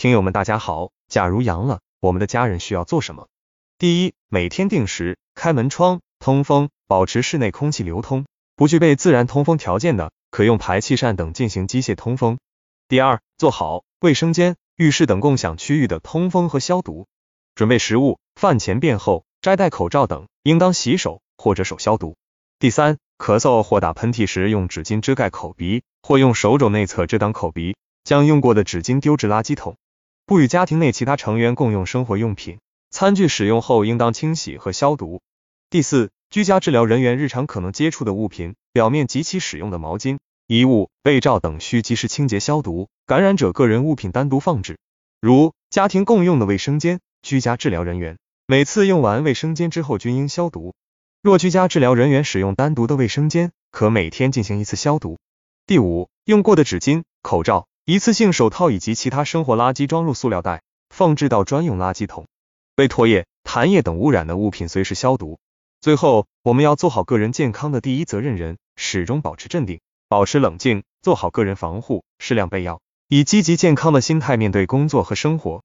听友们大家好，假如阳了，我们的家人需要做什么？第一，每天定时开门窗通风，保持室内空气流通。不具备自然通风条件的，可用排气扇等进行机械通风。第二，做好卫生间、浴室等共享区域的通风和消毒。准备食物、饭前便后摘戴口罩等，应当洗手或者手消毒。第三，咳嗽或打喷嚏时，用纸巾遮盖口鼻，或用手肘内侧遮挡口鼻，将用过的纸巾丢至垃圾桶。不与家庭内其他成员共用生活用品，餐具使用后应当清洗和消毒。第四，居家治疗人员日常可能接触的物品表面及其使用的毛巾、衣物、被罩等需及时清洁消毒，感染者个人物品单独放置。如家庭共用的卫生间，居家治疗人员每次用完卫生间之后均应消毒。若居家治疗人员使用单独的卫生间，可每天进行一次消毒。第五，用过的纸巾、口罩、一次性手套以及其他生活垃圾装入塑料袋，放置到专用垃圾桶。被唾液、痰液等污染的物品随时消毒。最后，我们要做好个人健康的第一责任人，始终保持镇定，保持冷静，做好个人防护，适量备药，以积极健康的心态面对工作和生活。